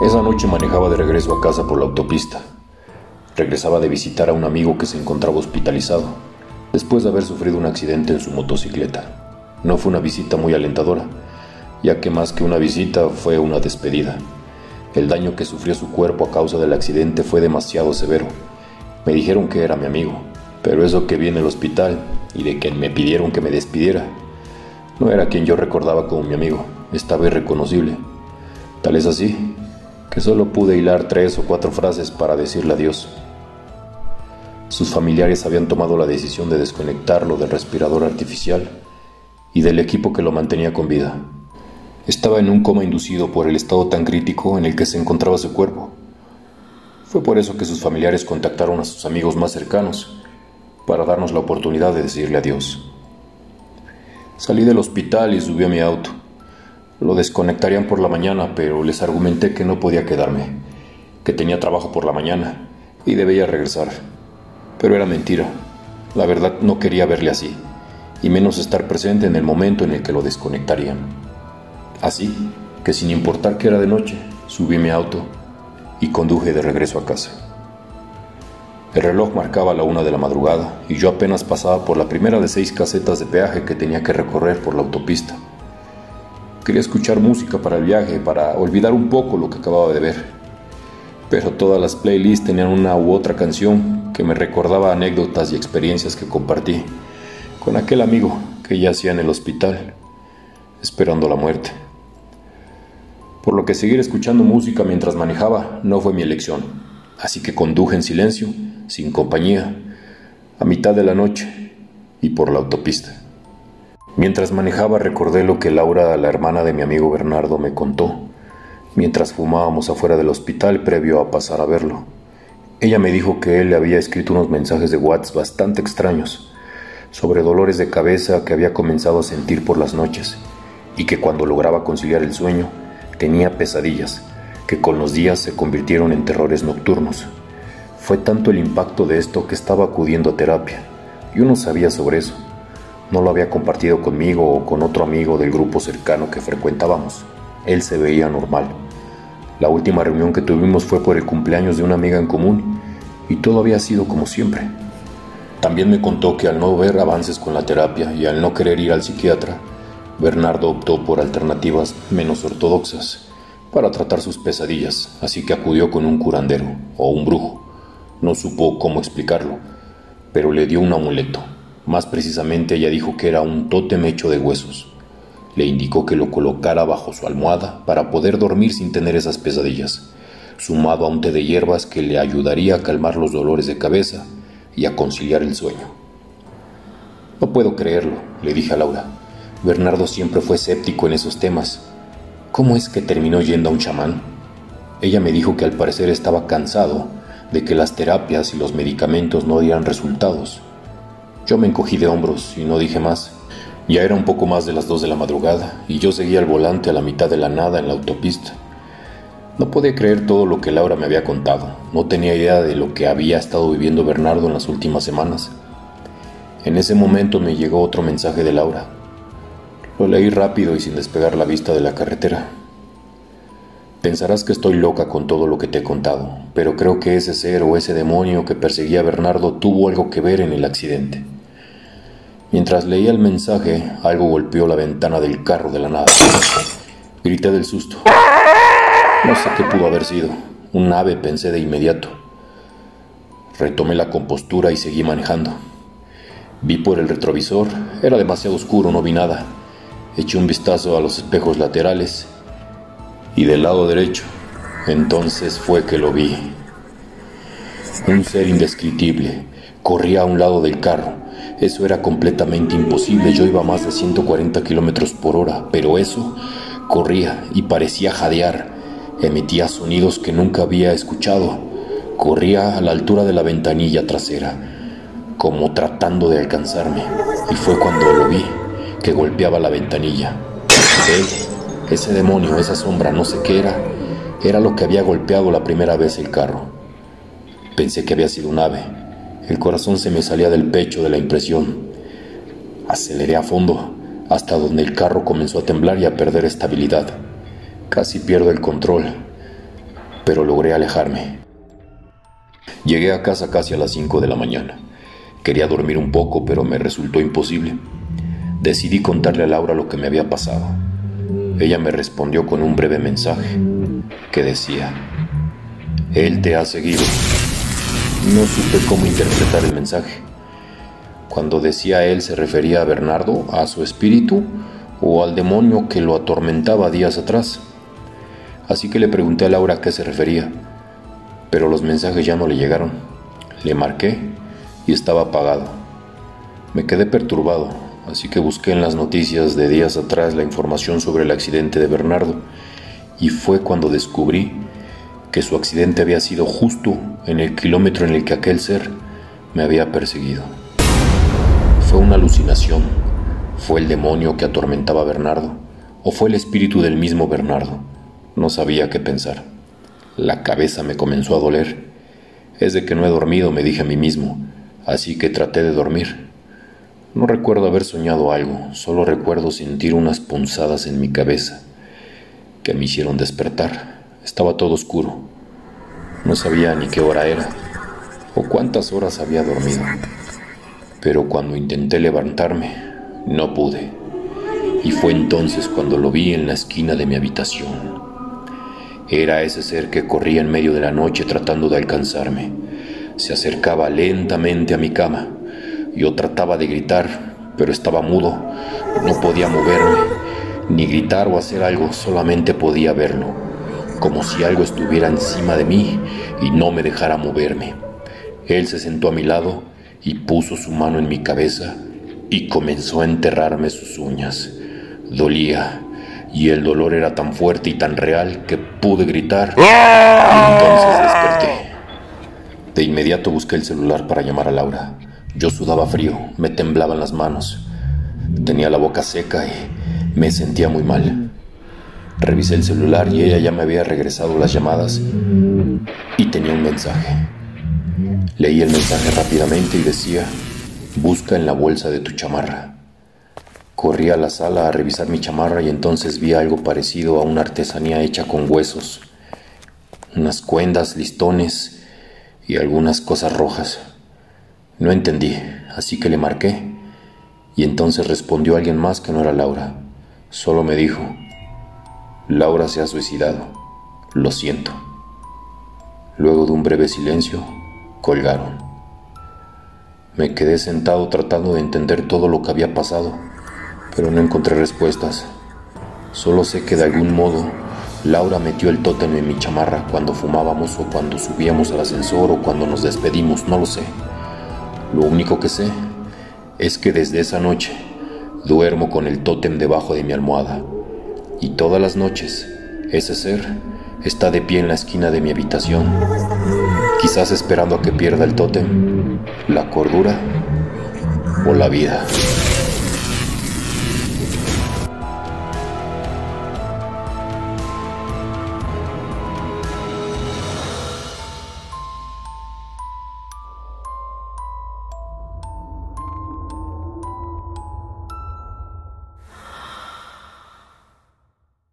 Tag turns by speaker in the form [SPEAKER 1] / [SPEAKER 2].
[SPEAKER 1] Esa noche manejaba de regreso a casa por la autopista. Regresaba de visitar a un amigo que se encontraba hospitalizado, después de haber sufrido un accidente en su motocicleta. No fue una visita muy alentadora, ya que más que una visita fue una despedida. El daño que sufrió su cuerpo a causa del accidente fue demasiado severo. Me dijeron que era mi amigo, pero eso que vi en el hospital y de quien me pidieron que me despidiera, no era quien yo recordaba como mi amigo, estaba irreconocible. Tal es así que solo pude hilar tres o cuatro frases para decirle adiós. Sus familiares habían tomado la decisión de desconectarlo del respirador artificial y del equipo que lo mantenía con vida. Estaba en un coma inducido por el estado tan crítico en el que se encontraba su cuerpo. Fue por eso que sus familiares contactaron a sus amigos más cercanos para darnos la oportunidad de decirle adiós. Salí del hospital y subí a mi auto. Lo desconectarían por la mañana, pero les argumenté que no podía quedarme, que tenía trabajo por la mañana y debía regresar. Pero era mentira. La verdad no quería verle así, y menos estar presente en el momento en el que lo desconectarían. Así que sin importar que era de noche, subí mi auto y conduje de regreso a casa. El reloj marcaba la una de la madrugada y yo apenas pasaba por la primera de seis casetas de peaje que tenía que recorrer por la autopista. Quería escuchar música para el viaje, para olvidar un poco lo que acababa de ver. Pero todas las playlists tenían una u otra canción que me recordaba anécdotas y experiencias que compartí con aquel amigo que yacía en el hospital, esperando la muerte. Por lo que seguir escuchando música mientras manejaba no fue mi elección, así que conduje en silencio, sin compañía, a mitad de la noche y por la autopista. Mientras manejaba recordé lo que Laura, la hermana de mi amigo Bernardo, me contó, mientras fumábamos afuera del hospital previo a pasar a verlo. Ella me dijo que él le había escrito unos mensajes de WhatsApp bastante extraños sobre dolores de cabeza que había comenzado a sentir por las noches y que cuando lograba conciliar el sueño tenía pesadillas que con los días se convirtieron en terrores nocturnos. Fue tanto el impacto de esto que estaba acudiendo a terapia. Yo no sabía sobre eso no lo había compartido conmigo o con otro amigo del grupo cercano que frecuentábamos. Él se veía normal. La última reunión que tuvimos fue por el cumpleaños de una amiga en común y todo había sido como siempre. También me contó que al no ver avances con la terapia y al no querer ir al psiquiatra, Bernardo optó por alternativas menos ortodoxas para tratar sus pesadillas, así que acudió con un curandero o un brujo. No supo cómo explicarlo, pero le dio un amuleto más precisamente ella dijo que era un tótem hecho de huesos. Le indicó que lo colocara bajo su almohada para poder dormir sin tener esas pesadillas, sumado a un té de hierbas que le ayudaría a calmar los dolores de cabeza y a conciliar el sueño. No puedo creerlo, le dije a Laura. Bernardo siempre fue escéptico en esos temas. ¿Cómo es que terminó yendo a un chamán? Ella me dijo que al parecer estaba cansado de que las terapias y los medicamentos no dieran resultados yo me encogí de hombros y no dije más. Ya era un poco más de las dos de la madrugada y yo seguía al volante a la mitad de la nada en la autopista. No podía creer todo lo que Laura me había contado. No tenía idea de lo que había estado viviendo Bernardo en las últimas semanas. En ese momento me llegó otro mensaje de Laura. Lo leí rápido y sin despegar la vista de la carretera. Pensarás que estoy loca con todo lo que te he contado, pero creo que ese ser o ese demonio que perseguía a Bernardo tuvo algo que ver en el accidente. Mientras leía el mensaje, algo golpeó la ventana del carro de la nada. Grité del susto. No sé qué pudo haber sido. Un ave, pensé de inmediato. Retomé la compostura y seguí manejando. Vi por el retrovisor. Era demasiado oscuro, no vi nada. Eché un vistazo a los espejos laterales y del lado derecho. Entonces fue que lo vi. Un ser indescriptible corría a un lado del carro eso era completamente imposible. Yo iba más de 140 kilómetros por hora, pero eso corría y parecía jadear. Emitía sonidos que nunca había escuchado. Corría a la altura de la ventanilla trasera, como tratando de alcanzarme. Y fue cuando lo vi, que golpeaba la ventanilla. Él, ese demonio, esa sombra, no sé qué era, era lo que había golpeado la primera vez el carro. Pensé que había sido un ave, el corazón se me salía del pecho de la impresión. Aceleré a fondo, hasta donde el carro comenzó a temblar y a perder estabilidad. Casi pierdo el control. pero logré alejarme. Llegué a casa casi a las 5 de la mañana. Quería dormir un poco, pero me resultó imposible. Decidí contarle a Laura lo que me había pasado. Ella me respondió con un breve mensaje que decía, Él te ha seguido. No supe cómo interpretar el mensaje. Cuando decía él se refería a Bernardo, a su espíritu o al demonio que lo atormentaba días atrás. Así que le pregunté a Laura a qué se refería, pero los mensajes ya no le llegaron. Le marqué y estaba apagado. Me quedé perturbado, así que busqué en las noticias de días atrás la información sobre el accidente de Bernardo y fue cuando descubrí que su accidente había sido justo en el kilómetro en el que aquel ser me había perseguido. ¿Fue una alucinación? ¿Fue el demonio que atormentaba a Bernardo? ¿O fue el espíritu del mismo Bernardo? No sabía qué pensar. La cabeza me comenzó a doler. Es de que no he dormido, me dije a mí mismo, así que traté de dormir. No recuerdo haber soñado algo, solo recuerdo sentir unas punzadas en mi cabeza que me hicieron despertar. Estaba todo oscuro. No sabía ni qué hora era o cuántas horas había dormido. Pero cuando intenté levantarme, no pude. Y fue entonces cuando lo vi en la esquina de mi habitación. Era ese ser que corría en medio de la noche tratando de alcanzarme. Se acercaba lentamente a mi cama. Yo trataba de gritar, pero estaba mudo. No podía moverme, ni gritar o hacer algo, solamente podía verlo, como si algo estuviera encima de mí y no me dejara moverme. Él se sentó a mi lado y puso su mano en mi cabeza y comenzó a enterrarme sus uñas. Dolía, y el dolor era tan fuerte y tan real que pude gritar. Y entonces desperté. De inmediato busqué el celular para llamar a Laura. Yo sudaba frío, me temblaban las manos. Tenía la boca seca y me sentía muy mal. Revisé el celular y ella ya me había regresado las llamadas y tenía un mensaje. Leí el mensaje rápidamente y decía, busca en la bolsa de tu chamarra. Corrí a la sala a revisar mi chamarra y entonces vi algo parecido a una artesanía hecha con huesos, unas cuendas, listones y algunas cosas rojas. No entendí, así que le marqué y entonces respondió alguien más que no era Laura. Solo me dijo, Laura se ha suicidado, lo siento. Luego de un breve silencio, colgaron. Me quedé sentado tratando de entender todo lo que había pasado pero no encontré respuestas. Solo sé que de algún modo Laura metió el tótem en mi chamarra cuando fumábamos o cuando subíamos al ascensor o cuando nos despedimos, no lo sé. Lo único que sé es que desde esa noche duermo con el tótem debajo de mi almohada y todas las noches ese ser está de pie en la esquina de mi habitación, quizás esperando a que pierda el tótem, la cordura o la vida.